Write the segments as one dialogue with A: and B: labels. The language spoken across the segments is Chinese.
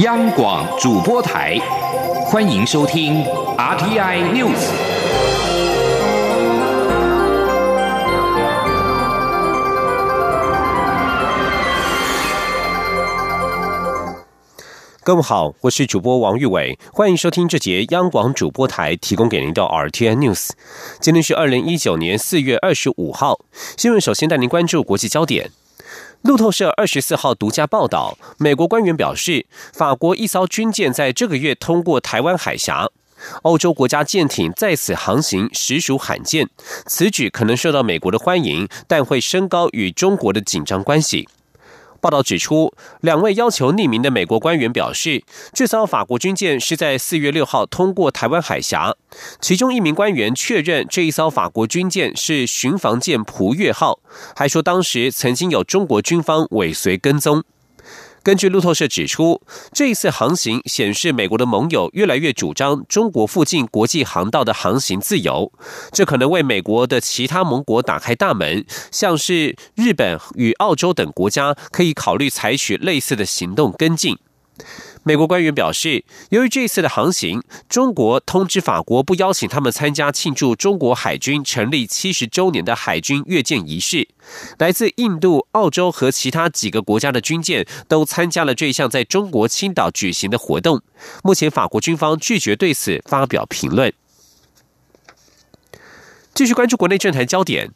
A: 央广主播台，欢迎收听 RTI News。
B: 各位好，我是主播王玉伟，欢迎收听这节央广主播台提供给您的 RTI News。今天是二零一九年四月二十五号，新闻首先带您关注国际焦点。路透社二十四号独家报道，美国官员表示，法国一艘军舰在这个月通过台湾海峡，欧洲国家舰艇在此航行实属罕见。此举可能受到美国的欢迎，但会升高与中国的紧张关系。报道指出，两位要求匿名的美国官员表示，这艘法国军舰是在四月六号通过台湾海峡。其中一名官员确认，这一艘法国军舰是巡防舰“蒲月号”，还说当时曾经有中国军方尾随跟踪。根据路透社指出，这一次航行显示美国的盟友越来越主张中国附近国际航道的航行自由，这可能为美国的其他盟国打开大门，像是日本与澳洲等国家可以考虑采取类似的行动跟进。美国官员表示，由于这次的航行，中国通知法国不邀请他们参加庆祝中国海军成立七十周年的海军阅舰仪式。来自印度、澳洲和其他几个国家的军舰都参加了这项在中国青岛举行的活动。目前，法国军方拒绝对此发表评论。继续关注国内政坛焦点。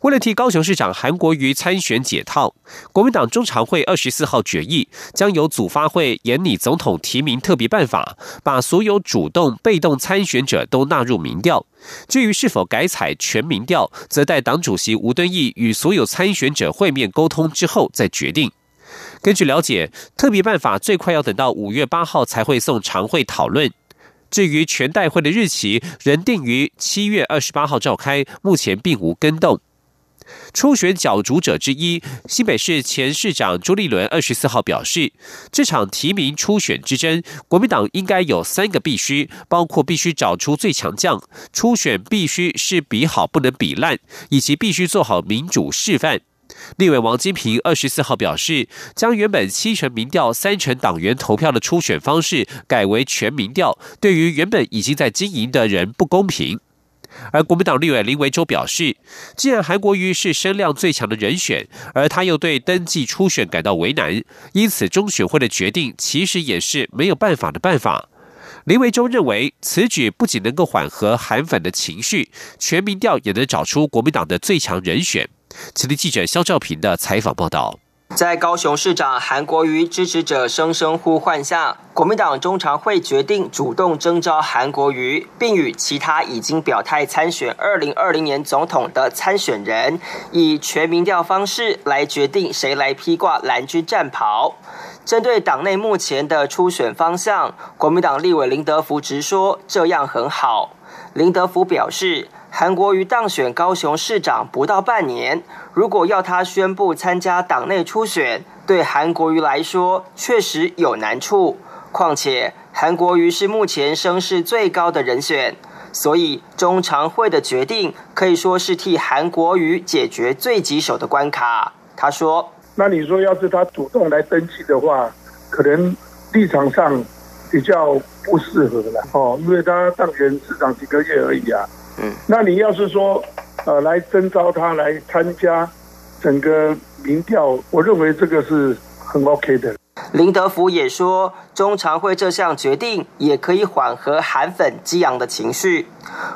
B: 为了替高雄市长韩国瑜参选解套，国民党中常会二十四号决议，将由组发会研拟总统提名特别办法，把所有主动、被动参选者都纳入民调。至于是否改采全民调，则待党主席吴敦义与所有参选者会面沟通之后再决定。根据了解，特别办法最快要等到五月八号才会送常会讨论。至于全代会的日期，仍定于七月二十八号召开，目前并无更动。初选角逐者之一，新北市前市长朱立伦二十四号表示，这场提名初选之争，国民党应该有三个必须，包括必须找出最强将，初选必须是比好不能比烂，以及必须做好民主示范。立委王金平二十四号表示，将原本七成民调、三成党员投票的初选方式改为全民调，对于原本已经在经营的人不公平。而国民党立委林维洲表示，既然韩国瑜是声量最强的人选，而他又对登记初选感到为难，因此中选会的决定其实也是没有办法的办法。林维洲认为，此举不仅能够缓和韩粉的情绪，全民调也能找出国民党的最强人选。此地记者肖兆平的采访报道。
C: 在高雄市长韩国瑜支持者声声呼唤下，国民党中常会决定主动征召韩国瑜，并与其他已经表态参选二零二零年总统的参选人，以全民调方式来决定谁来披挂蓝军战袍。针对党内目前的初选方向，国民党立委林德福直说这样很好。林德福表示。韩国瑜当选高雄市长不到半年，如果要他宣布参加党内初选，对韩国瑜来说确实有难处。况且韩国瑜是目前声势最高的人选，所以中常会的决定可以说是替韩国瑜解决最棘手的关卡。他说：“那你说要是他主动来登记的话，可能立场上比较不适合了哦，因为他当选市长几个月而已啊。”嗯，那你要是说，呃，来征召他来参加整个民调，我认为这个是很 OK 的。林德福也说，中常会这项决定也可以缓和韩粉激昂的情绪。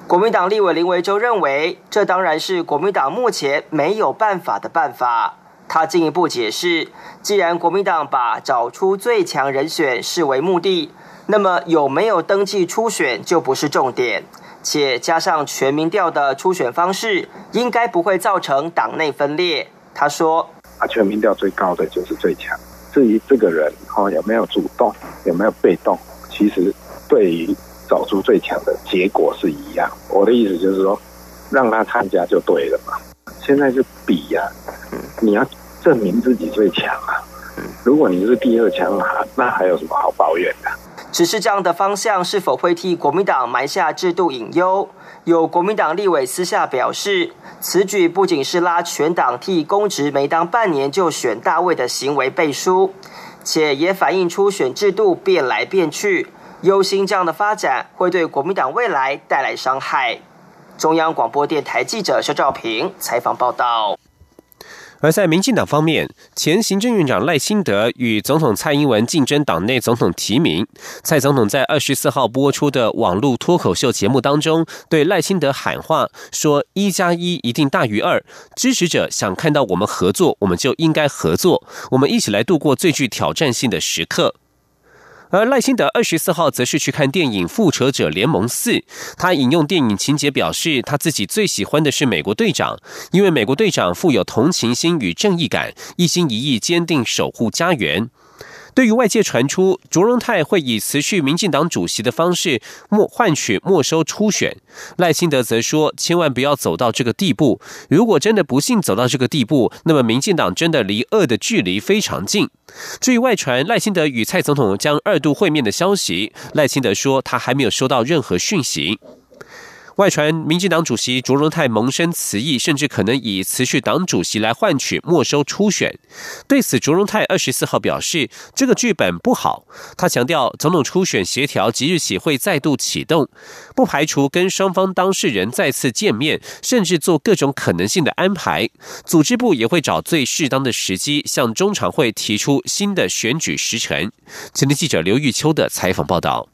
C: 国民党立委林维洲认为，这当然是国民党目前没有办法的办法。他进一步解释，既然国民党把找出最强人选视为目的，那么有没有登记初选就不是重点。且加上全民调的初选方式，应该不会造成党内分裂。他说：“啊，全民调最高的就是最强。至于这个人哈有没有主动，有没有被动，其实对于找出最强的结果是一样。我的意思就是说，让他参加就对了嘛。现在是比呀，你要证明自己最强啊。如果你是第二强啊，那还有什么好抱怨的？”只是这样的方向是否会替国民党埋下制度隐忧？有国民党立委私下表示，此举不仅是拉全党替公职没当半年就选大位的行为背书，且也反映出选制度变来变去，忧心这样的发展会对国民党未来带来伤害。中央广播电台记者肖兆平采访报道。
B: 而在民进党方面，前行政院长赖清德与总统蔡英文竞争党内总统提名。蔡总统在二十四号播出的网络脱口秀节目当中，对赖清德喊话说：“一加一一定大于二，支持者想看到我们合作，我们就应该合作，我们一起来度过最具挑战性的时刻。”而赖辛德二十四号则是去看电影《复仇者联盟四》，他引用电影情节表示，他自己最喜欢的是美国队长，因为美国队长富有同情心与正义感，一心一意坚定守护家园。对于外界传出卓荣泰会以辞去民进党主席的方式没换取没收初选，赖清德则说：“千万不要走到这个地步。如果真的不幸走到这个地步，那么民进党真的离恶的距离非常近。”至于外传赖清德与蔡总统将二度会面的消息，赖清德说他还没有收到任何讯息。外传民进党主席卓荣泰萌生辞意，甚至可能以辞去党主席来换取没收初选。对此，卓荣泰二十四号表示，这个剧本不好。他强调，总统初选协调即日起会再度启动，不排除跟双方当事人再次见面，甚至做各种可能性的安排。组织部也会找最适当的时机，向中常会提出新的选举时程。前天记者刘玉秋的采访报道。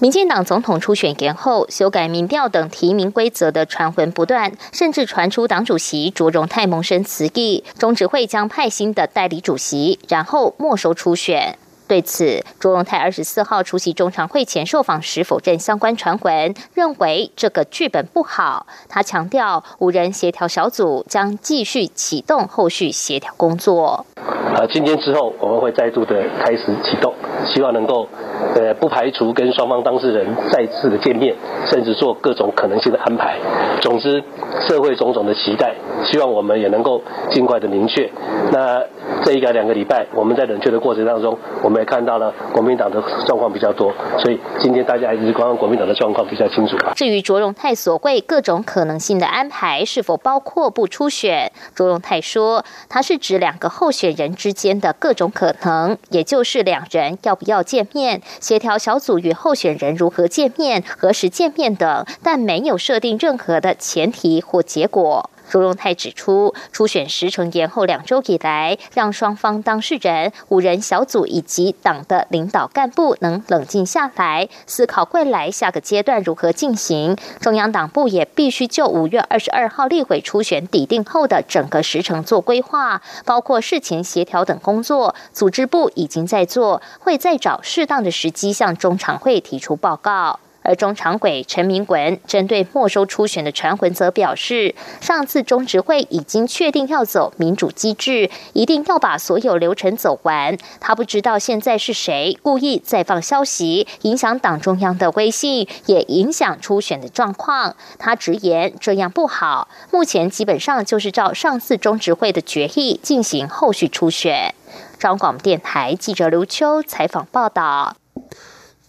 D: 民进党总统初选延后、修改民调等提名规则的传闻不断，甚至传出党主席卓荣泰萌生辞意，中执会将派新的代理主席，然后没收初选。对此，卓荣泰二十四号出席中常会前受访时否认相关传闻，认为这个剧本不好。他强调，五人协调小组将继续启动后续协调工作。
E: 啊，今天之后我们会再度的开始启动，希望能够呃不排除跟双方当事人再次的见面，甚至做各种可能性的安排。总之，社会种种的期待，希望我们也能够尽快的明确。那这一个两个礼拜，我们在冷却的过程当中，我们也看到了国民党的状况比较多，所以今天大家还是观看国民党的状况比较清楚。
D: 至于卓荣泰所谓各种可能性的安排，是否包括不出选？卓荣泰说，他是指两个候选人之间的各种可能，也就是两人要不要见面，协调小组与候选人如何见面、何时见面等，但没有设定任何的前提或结果。朱荣泰指出，初选时程延后两周以来，让双方当事人、五人小组以及党的领导干部能冷静下来，思考未来下个阶段如何进行。中央党部也必须就五月二十二号立委初选抵定后的整个时程做规划，包括事前协调等工作。组织部已经在做，会再找适当的时机向中常会提出报告。而中常委陈明文针对没收初选的传闻，则表示，上次中执会已经确定要走民主机制，一定要把所有流程走完。他不知道现在是谁故意再放消息，影响党中央的威信，也影响初选的状况。他直言这样不好。目前基本上就是照上次中执会的决议进行后续初选。中广电台记者刘秋采访报道。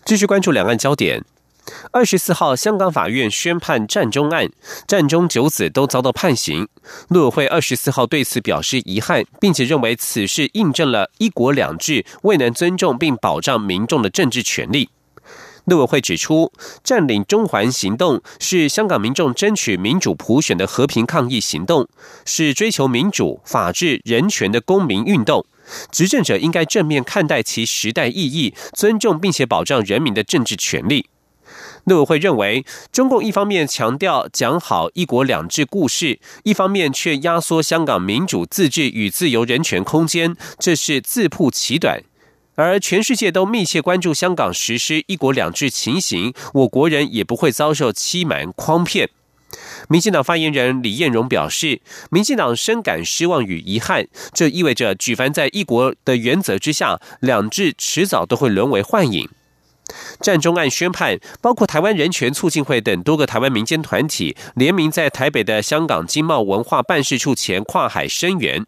B: 继续关注两岸焦点。二十四号，香港法院宣判战中案，战中九子都遭到判刑。陆委会二十四号对此表示遗憾，并且认为此事印证了一国两制未能尊重并保障民众的政治权利。陆委会指出，占领中环行动是香港民众争取民主普选的和平抗议行动，是追求民主、法治、人权的公民运动。执政者应该正面看待其时代意义，尊重并且保障人民的政治权利。陆委会认为，中共一方面强调讲好“一国两制”故事，一方面却压缩香港民主自治与自由人权空间，这是自曝其短。而全世界都密切关注香港实施“一国两制”情形，我国人也不会遭受欺瞒诓骗。民进党发言人李彦荣表示，民进党深感失望与遗憾，这意味着举凡在一国的原则之下，两制迟早都会沦为幻影。战中案宣判，包括台湾人权促进会等多个台湾民间团体联名在台北的香港经贸文化办事处前跨海声援。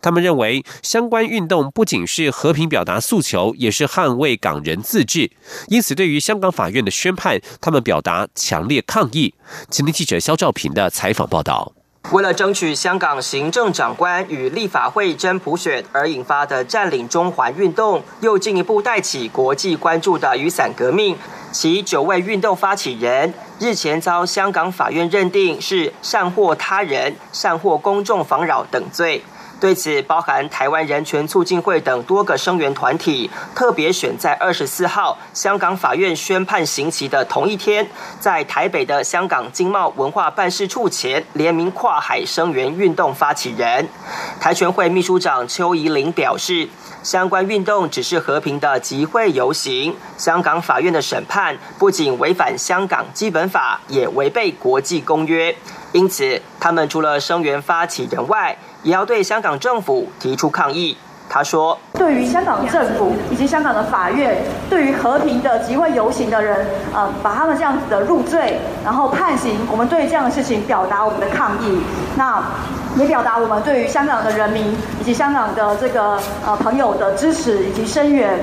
B: 他们认为，相关运动不仅是和平表达诉求，也是捍卫港人自治。因此，对于香港法院的宣判，他们表达强烈抗议。今天记者肖兆平的采访报道。
C: 为了争取香港行政长官与立法会真普选而引发的占领中环运动，又进一步带起国际关注的雨伞革命。其九位运动发起人日前遭香港法院认定是善祸他人、善祸公众妨扰等罪。对此，包含台湾人权促进会等多个声援团体，特别选在二十四号香港法院宣判刑期的同一天，在台北的香港经贸文化办事处前联名跨海声援运动发起人。台全会秘书长邱怡玲表示，相关运动只是和平的集会游行，香港法院的审判不仅违反香港基本法，也违背国际公约，因此他们除了声援发起人外，也要对香港政府提出抗议。他说：“对于香港政府以及香港的法院，对于和平的集会游行的人，呃，把他们这样子的入罪，然后判刑，我们对这样的事情表达我们的抗议。那也表达我们对于香港的人民以及香港的这个呃朋友的支持以及声援。”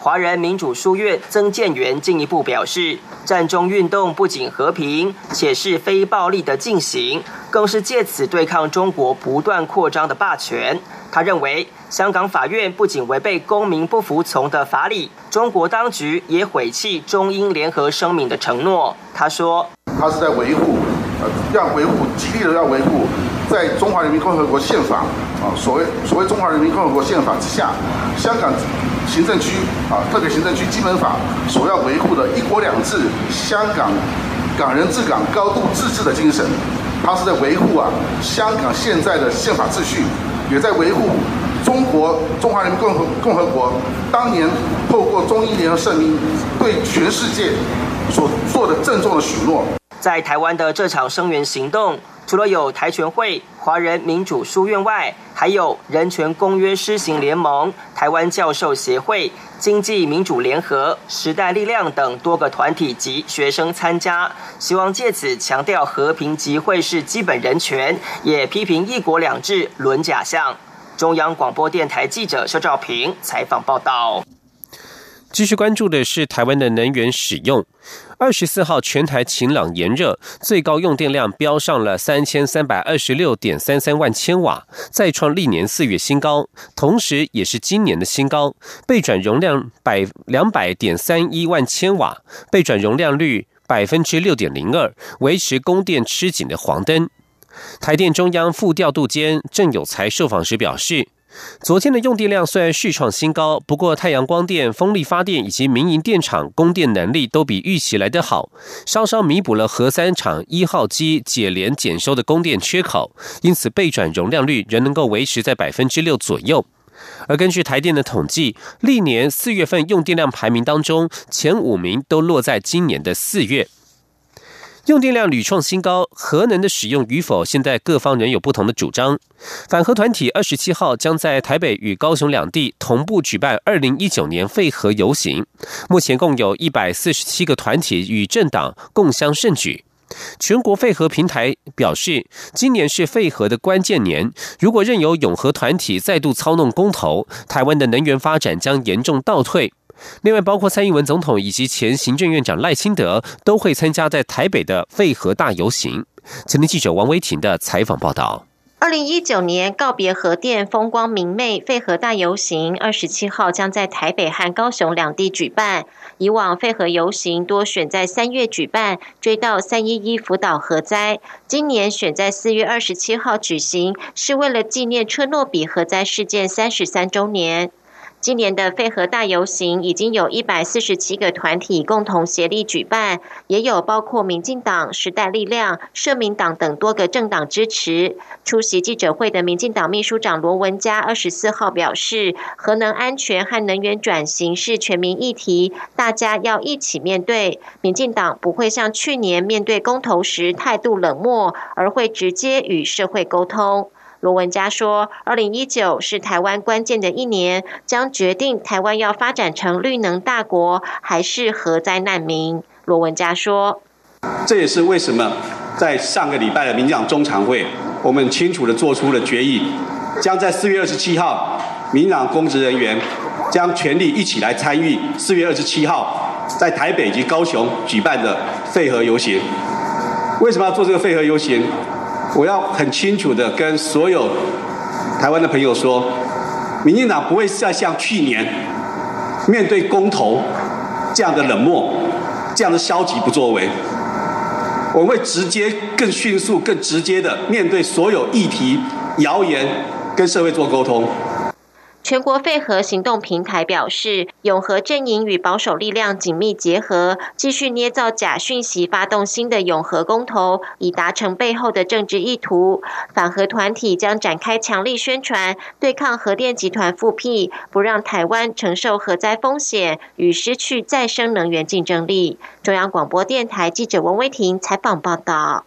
C: 华人民主书院曾建元进一步表示，战中运动不仅和平，且是非暴力的进行，更是借此对抗中国不断扩张的霸权。他认为，香港法院不仅违背公民不服从的法理，中国当局也毁弃中英联合声明的承诺。他说：“他是在维护，呃，要维护，极力的要维护，在中华人民共和国宪法啊，所谓所谓中华人民共和国宪法之下，香港。”行政区啊，特别行政区基本法所要维护的一国两制、香港港人治港、高度自治的精神，他是在维护啊香港现在的宪法秩序，也在维护中国中华人民共和共和国当年透过中英联合声明对全世界所做的郑重的许诺。在台湾的这场声援行动。除了有台全会、华人民主书院外，还有人权公约施行联盟、台湾教授协会、经济民主联合、时代力量等多个团体及学生参加，希望借此强调和平集会是基本人权，也批评一国两制沦假象。中央广播电台记者肖兆平采访报道。
B: 继续关注的是台湾的能源使用。二十四号全台晴朗炎热，最高用电量飙上了三千三百二十六点三三万千瓦，再创历年四月新高，同时也是今年的新高。备转容量百两百点三一万千瓦，备转容量率百分之六点零二，维持供电吃紧的黄灯。台电中央副调度监郑有才受访时表示。昨天的用电量虽然续创新高，不过太阳光电、风力发电以及民营电厂供电能力都比预期来得好，稍稍弥补了核三厂一号机解联减收的供电缺口，因此备转容量率仍能够维持在百分之六左右。而根据台电的统计，历年四月份用电量排名当中，前五名都落在今年的四月。用电量屡创新高，核能的使用与否，现在各方仍有不同的主张。反核团体二十七号将在台北与高雄两地同步举办二零一九年废核游行，目前共有一百四十七个团体与政党共襄盛举。全国废核平台表示，今年是废核的关键年，如果任由永和团体再度操弄公投，台湾的能源发展将严重倒退。另外，包括蔡英文总统以及前行政院长赖清德都会参加在台北的废核大游行。前天记者王维婷的采访报道：，
F: 二零一九年告别核电，风光明媚，废核大游行二十七号将在台北和高雄两地举办。以往废核游行多选在三月举办，追悼三一一福岛核灾。今年选在四月二十七号举行，是为了纪念车诺比核灾事件三十三周年。今年的废核大游行已经有一百四十七个团体共同协力举办，也有包括民进党、时代力量、社民党等多个政党支持。出席记者会的民进党秘书长罗文嘉二十四号表示，核能安全和能源转型是全民议题，大家要一起面对。民进党不会像去年面对公投时态度冷漠，而会直接与社会沟通。罗文嘉说：“二零一九是台湾关键的一年，将决定台湾要发展成绿能大国，还是核灾难民。”罗文嘉说：“
G: 这也是为什么在上个礼拜的民进党中常会，我们清楚的做出了决议，将在四月二十七号，民进党公职人员将全力一起来参与四月二十七号在台北及高雄举办的废核游行。为什么要做这个废核游行？”我要很清楚的跟所有台湾的朋友说，民进党不会再像去年面对公投这样的冷漠、这样的消极不作为。我会直接、更迅速、更直接的面对所有议题、谣言，跟社会做沟通。
F: 全国废核行动平台表示，永和阵营与保守力量紧密结合，继续捏造假讯息，发动新的永和公投，以达成背后的政治意图。反核团体将展开强力宣传，对抗核电集团复辟，不让台湾承受核灾风险与失去再生能源竞争力。中央广播电台记者王威婷采访报道。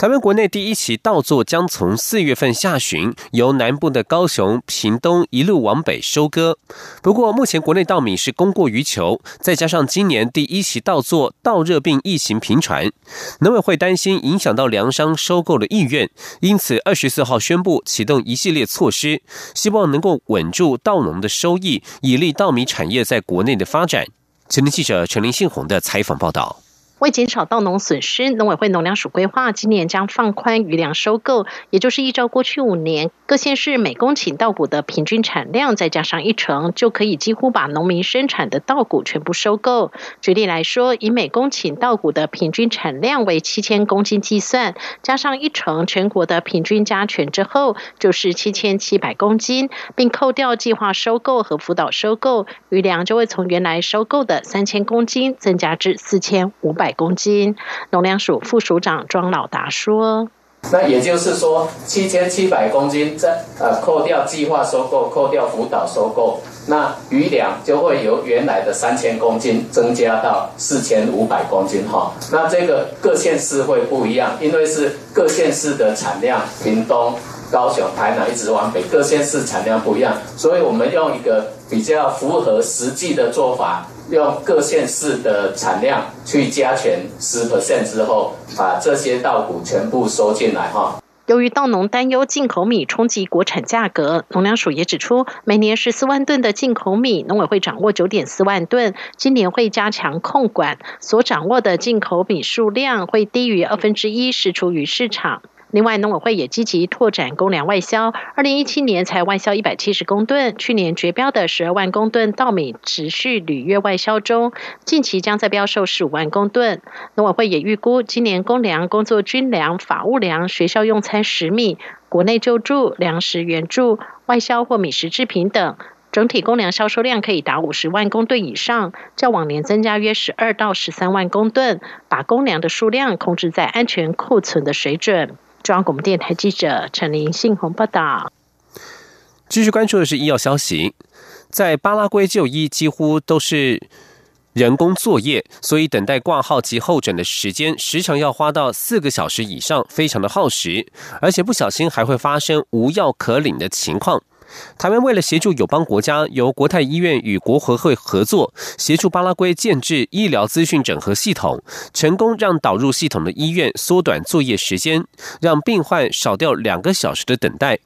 B: 台湾国内第一期稻作将从四月份下旬由南部的高雄、屏东一路往北收割。不过，目前国内稻米是供过于求，再加上今年第一期稻作稻热病疫情频传，农委会担心影响到粮商收购的意愿，因此二十四号宣布启动一系列措施，希望能够稳住稻农的收益，以利稻米产业在国内的发展。前天记者陈林信宏的采访报道。
H: 为减少稻农损失，农委会农粮署规划今年将放宽余粮收购，也就是依照过去五年各县市每公顷稻谷的平均产量，再加上一成，就可以几乎把农民生产的稻谷全部收购。举例来说，以每公顷稻谷的平均产量为七千公斤计算，加上一成全国的平均加权之后，就是七千七百公斤，并扣掉计划收购和辅导收购，余粮就会从原来收购的三千公斤增加至四千五百。公斤，农粮署副署长庄老达说：“
I: 那也就是说，七千七百公斤，在呃扣掉计划收购、扣掉辅导收购，那余粮就会由原来的三千公斤增加到四千五百公斤哈。那这个各县市会不一样，因为是各县市的产量，屏东、高雄、台南一直往北，各县市产量不一样，所以我们用一个比较符合实际的做法。”用各县市的产量去加权十 percent 之后，把这些稻谷全部收进来哈。
H: 由于稻农担忧进口米冲击国产价格，农粮署也指出，每年十四万吨的进口米，农委会掌握九点四万吨，今年会加强控管，所掌握的进口米数量会低于二分之一释出于市场。另外，农委会也积极拓展公粮外销，二零一七年才外销一百七十公吨，去年绝标的十二万公吨稻米持续履约外销中，近期将在标售十五万公吨。农委会也预估，今年公粮、工作军粮、法务粮、学校用餐食米、国内救助、粮食援助、外销或米食制品等，整体公粮销售量可以达五十万公吨以上，较往年增加约十二到十三万公吨，把公粮的数量控制在安全库存的水准。中央广播电台记者陈林信宏报道。
B: 继续关注的是医药消息，在巴拉圭就医几乎都是人工作业，所以等待挂号及候诊的时间时常要花到四个小时以上，非常的耗时，而且不小心还会发生无药可领的情况。台湾为了协助友邦国家，由国泰医院与国合会合作，协助巴拉圭建制医疗资讯整合系统，成功让导入系统的医院缩短作业时间，让病患少掉两个小时的等待。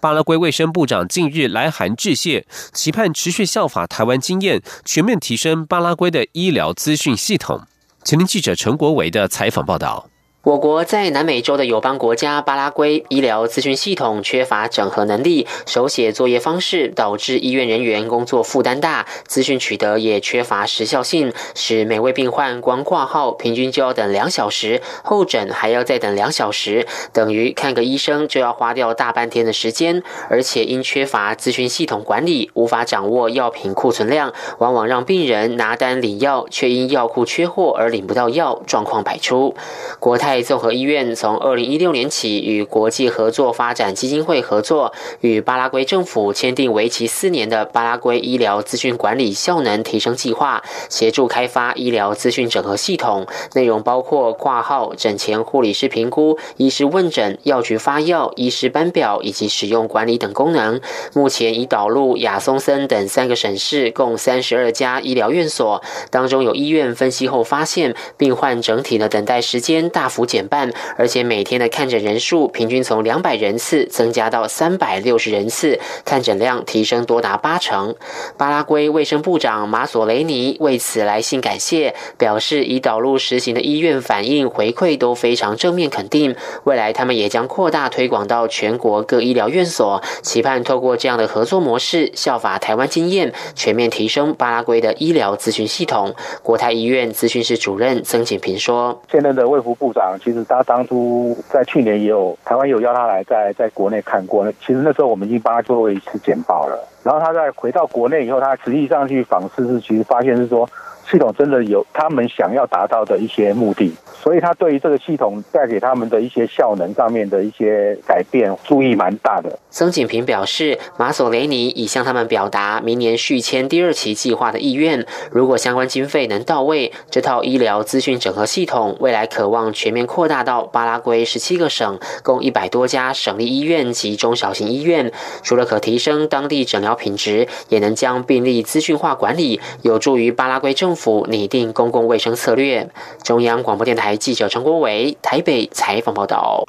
B: 巴拉圭卫生部长近日来函致谢，期盼持续效法台湾经验，全面提升巴拉圭的医疗资讯系统。前天记者陈国维的采访报道。
J: 我国在南美洲的友邦国家巴拉圭，医疗资讯系统缺乏整合能力，手写作业方式导致医院人员工作负担大，资讯取得也缺乏时效性，使每位病患光挂号平均就要等两小时，候诊还要再等两小时，等于看个医生就要花掉大半天的时间。而且因缺乏资讯系统管理，无法掌握药品库存量，往往让病人拿单领药，却因药库缺货而领不到药，状况百出。国泰。在综合医院从二零一六年起与国际合作发展基金会合作，与巴拉圭政府签订为期四年的巴拉圭医疗资讯管理效能提升计划，协助开发医疗资讯整合系统。内容包括挂号、诊前护理师评估、医师问诊、药局发药、医师班表以及使用管理等功能。目前已导入亚松森等三个省市，共三十二家医疗院所，当中有医院分析后发现，病患整体的等待时间大幅减半，而且每天的看诊人数平均从两百人次增加到三百六十人次，看诊量提升多达八成。巴拉圭卫生部长马索雷尼为此来信感谢，表示已导入实行的医院反应回馈都非常正面肯定，未来他们也将扩大推广到全国各医疗院所，期盼透过这样的合作模式，效法台湾经验，全面提升巴拉圭的医疗咨询系统。国泰医院咨询室主任曾锦平说：“
K: 现任的卫福部长，其实他当初在去年也有台湾有邀他来在在国内看过，其实那时候我们已经帮他做过一次简报了。然后他在回到国内以后，他实际上去访视是，其实发现是说系统真的有他们想要达到的一些目的。”所以他对于这个系统带给他们的一些效能上面的一些改变，注意蛮大的。
J: 曾锦平表示，马索雷尼已向他们表达明年续签第二期计划的意愿。如果相关经费能到位，这套医疗资讯整合系统未来渴望全面扩大到巴拉圭十七个省，共一百多家省立医院及中小型医院。除了可提升当地诊疗品质，也能将病例资讯化管理，有助于巴拉圭政府府拟定公共卫生策略。中央广播电台。记者陈国伟台北采访报道。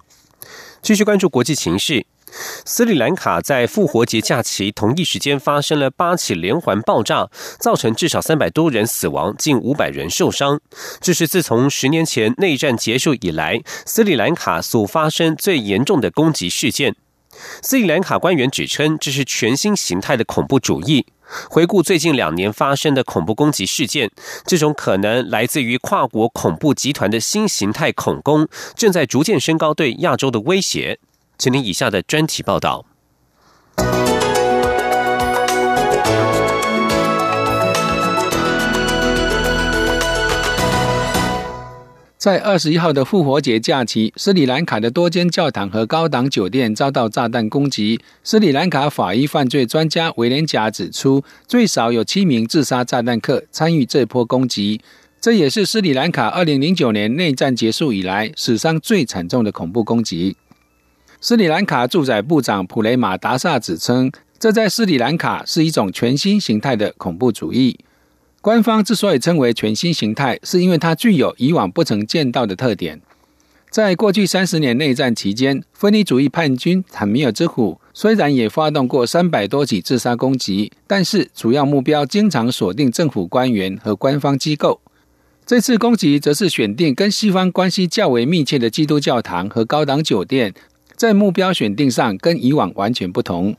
B: 继续关注国际情势，斯里兰卡在复活节假期同一时间发生了八起连环爆炸，造成至少三百多人死亡，近五百人受伤。这是自从十年前内战结束以来，斯里兰卡所发生最严重的攻击事件。斯里兰卡官员指称，这是全新形态的恐怖主义。回顾最近两年发生的恐怖攻击事件，这种可能来自于跨国恐怖集团的新形态恐攻，正在逐渐升高对亚洲的威胁。请听以下的专题报道。
L: 在二十一号的复活节假期，斯里兰卡的多间教堂和高档酒店遭到炸弹攻击。斯里兰卡法医犯罪专家威廉贾指出，最少有七名自杀炸弹客参与这波攻击。这也是斯里兰卡二零零九年内战结束以来史上最惨重的恐怖攻击。斯里兰卡驻宰部长普雷马达萨指称，这在斯里兰卡是一种全新形态的恐怖主义。官方之所以称为全新形态，是因为它具有以往不曾见到的特点。在过去三十年内战期间，分离主义叛军坦米尔之虎虽然也发动过三百多起自杀攻击，但是主要目标经常锁定政府官员和官方机构。这次攻击则是选定跟西方关系较为密切的基督教堂和高档酒店，在目标选定上跟以往完全不同。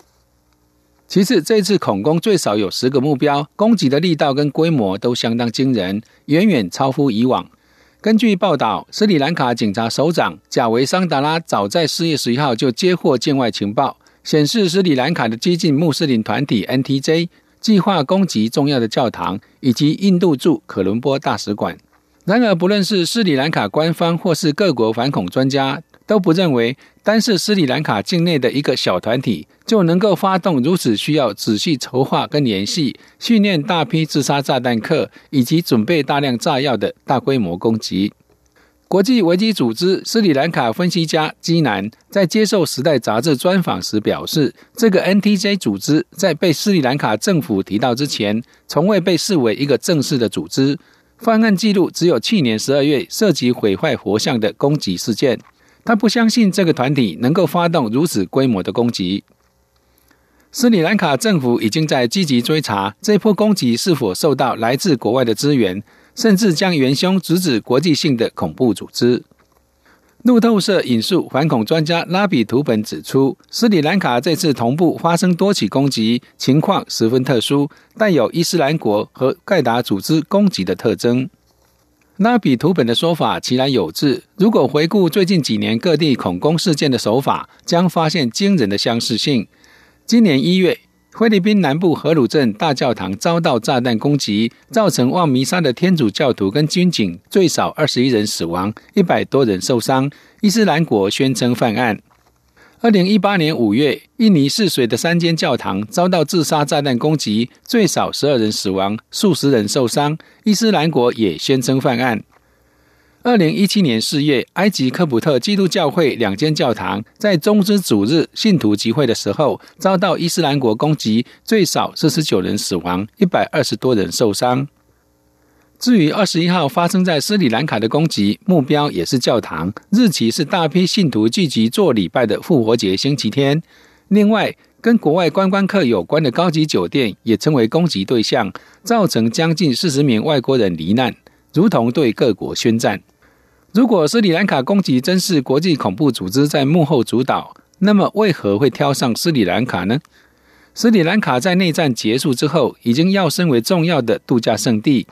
L: 其次，这次恐攻最少有十个目标，攻击的力道跟规模都相当惊人，远远超乎以往。根据报道，斯里兰卡警察首长贾维桑达拉早在四月十一号就接获境外情报，显示斯里兰卡的激进穆斯林团体 NTJ 计划攻击重要的教堂以及印度驻可伦坡大使馆。然而，不论是斯里兰卡官方或是各国反恐专家，都不认为单是斯里兰卡境内的一个小团体就能够发动如此需要仔细筹划跟联系、训练大批自杀炸弹客以及准备大量炸药的大规模攻击。国际危机组织斯里兰卡分析家基南在接受《时代》杂志专访时表示，这个 NTJ 组织在被斯里兰卡政府提到之前，从未被视为一个正式的组织。犯案记录只有去年十二月涉及毁坏佛像的攻击事件。他不相信这个团体能够发动如此规模的攻击。斯里兰卡政府已经在积极追查这波攻击是否受到来自国外的支援，甚至将元凶直指国际性的恐怖组织。路透社引述反恐专家拉比图本指出，斯里兰卡这次同步发生多起攻击，情况十分特殊，带有伊斯兰国和盖达组织攻击的特征。拉比图本的说法其来有致。如果回顾最近几年各地恐攻事件的手法，将发现惊人的相似性。今年一月，菲律宾南部荷鲁镇大教堂遭到炸弹攻击，造成望弥山的天主教徒跟军警最少二十一人死亡，一百多人受伤。伊斯兰国宣称犯案。二零一八年五月，印尼泗水的三间教堂遭到自杀炸弹攻击，最少十二人死亡，数十人受伤。伊斯兰国也宣称犯案。二零一七年四月，埃及科普特基督教会两间教堂在中之主日信徒集会的时候遭到伊斯兰国攻击，最少四十九人死亡，一百二十多人受伤。至于二十一号发生在斯里兰卡的攻击，目标也是教堂，日期是大批信徒聚集做礼拜的复活节星期天。另外，跟国外观光客有关的高级酒店也成为攻击对象，造成将近四十名外国人罹难，如同对各国宣战。如果斯里兰卡攻击真是国际恐怖组织在幕后主导，那么为何会挑上斯里兰卡呢？斯里兰卡在内战结束之后，已经要升为重要的度假胜地。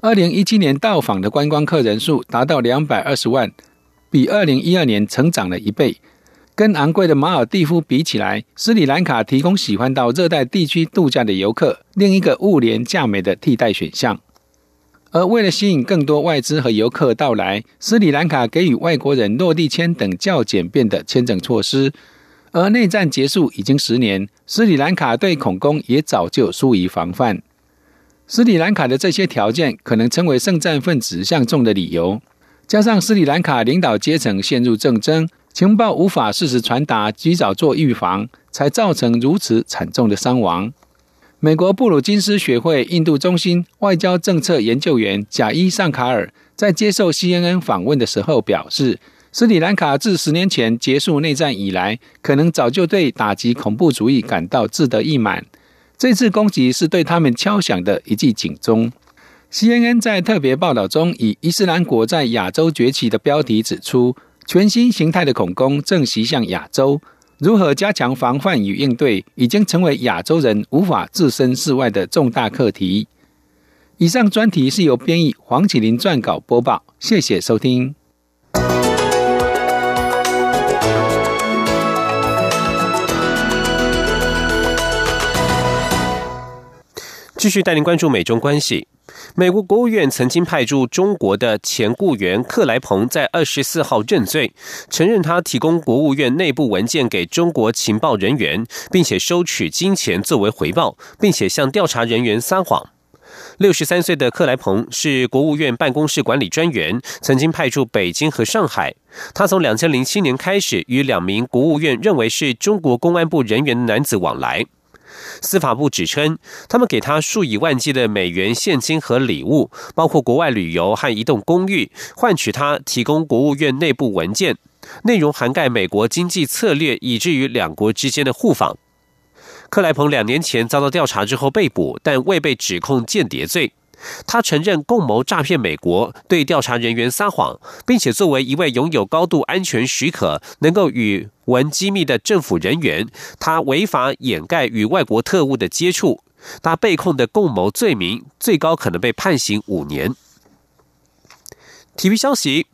L: 二零一七年到访的观光客人数达到两百二十万，比二零一二年成长了一倍。跟昂贵的马尔蒂夫比起来，斯里兰卡提供喜欢到热带地区度假的游客另一个物廉价美的替代选项。而为了吸引更多外资和游客到来，斯里兰卡给予外国人落地签等较简便的签证措施。而内战结束已经十年，斯里兰卡对恐攻也早就疏于防范。斯里兰卡的这些条件可能成为圣战分子向众的理由，加上斯里兰卡领导阶层陷入政争，情报无法适时传达，及早做预防，才造成如此惨重的伤亡。美国布鲁金斯学会印度中心外交政策研究员贾伊尚卡尔在接受 CNN 访问的时候表示，斯里兰卡自十年前结束内战以来，可能早就对打击恐怖主义感到志得意满。这次攻击是对他们敲响的一记警钟。CNN 在特别报道中以“伊斯兰国在亚洲崛起”的标题指出，全新形态的恐攻正袭向亚洲，如何加强防范与应对，已经成为亚洲人无法置身事外的重大课题。以上专题是由编译黄启林撰稿播报，谢谢收听。
B: 继续带您关注美中关系。美国国务院曾经派驻中国的前雇员克莱彭在二十四号认罪，承认他提供国务院内部文件给中国情报人员，并且收取金钱作为回报，并且向调查人员撒谎。六十三岁的克莱彭是国务院办公室管理专员，曾经派驻北京和上海。他从两千零七年开始与两名国务院认为是中国公安部人员的男子往来。司法部指称，他们给他数以万计的美元现金和礼物，包括国外旅游和一栋公寓，换取他提供国务院内部文件，内容涵盖美国经济策略，以至于两国之间的互访。克莱彭两年前遭到调查之后被捕，但未被指控间谍罪。他承认共谋诈骗美国，对调查人员撒谎，并且作为一位拥有高度安全许可、能够与文机密的政府人员，他违法掩盖与外国特务的接触。他被控的共谋罪名，最高可能被判刑五年。体育消息。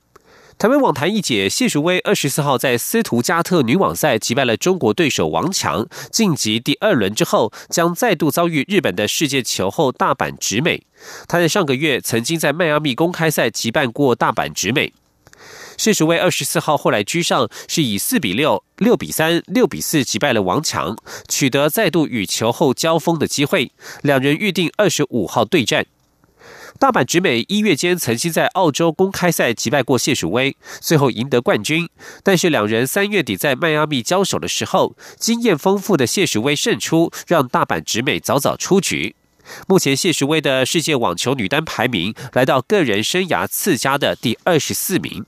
B: 台湾网坛一姐谢淑薇二十四号在斯图加特女网赛击败了中国对手王强，晋级第二轮之后，将再度遭遇日本的世界球后大阪直美。她在上个月曾经在迈阿密公开赛击败过大阪直美。谢淑薇二十四号后来居上，是以四比六、六比三、六比四击败了王强，取得再度与球后交锋的机会。两人预定二十五号对战。大阪直美一月间曾经在澳洲公开赛击败过谢淑薇，最后赢得冠军。但是两人三月底在迈阿密交手的时候，经验丰富的谢淑薇胜出，让大阪直美早早出局。目前谢淑薇的世界网球女单排名来到个人生涯次佳的第二十四名。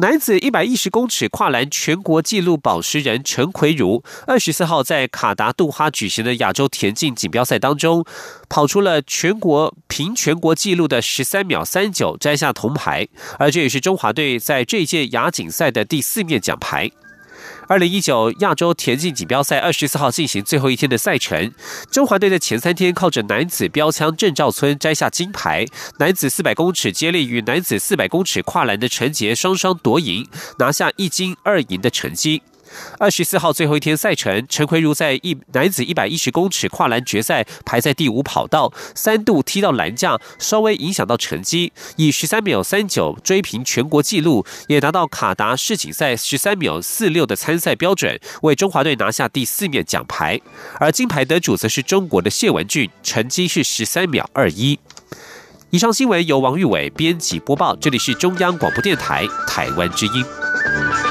B: 男子一百一十公尺跨栏全国纪录保持人陈奎如，二十四号在卡达杜哈举行的亚洲田径锦标赛当中，跑出了全国平全国纪录的十三秒三九，摘下铜牌，而这也是中华队在这届亚锦赛的第四面奖牌。二零一九亚洲田径锦标赛二十四号进行最后一天的赛程，中华队的前三天靠着男子标枪郑兆村摘下金牌，男子四百公尺接力与男子四百公尺跨栏的陈杰双双夺银，拿下一金二银的成绩。二十四号最后一天赛程，陈奎如在一男子一百一十公尺跨栏决赛排在第五跑道，三度踢到栏架，稍微影响到成绩，以十三秒三九追平全国纪录，也拿到卡达世锦赛十三秒四六的参赛标准，为中华队拿下第四面奖牌。而金牌得主则是中国的谢文俊，成绩是十三秒二一。以上新闻由王玉伟编辑播报，这里是中央广播电台台湾之音。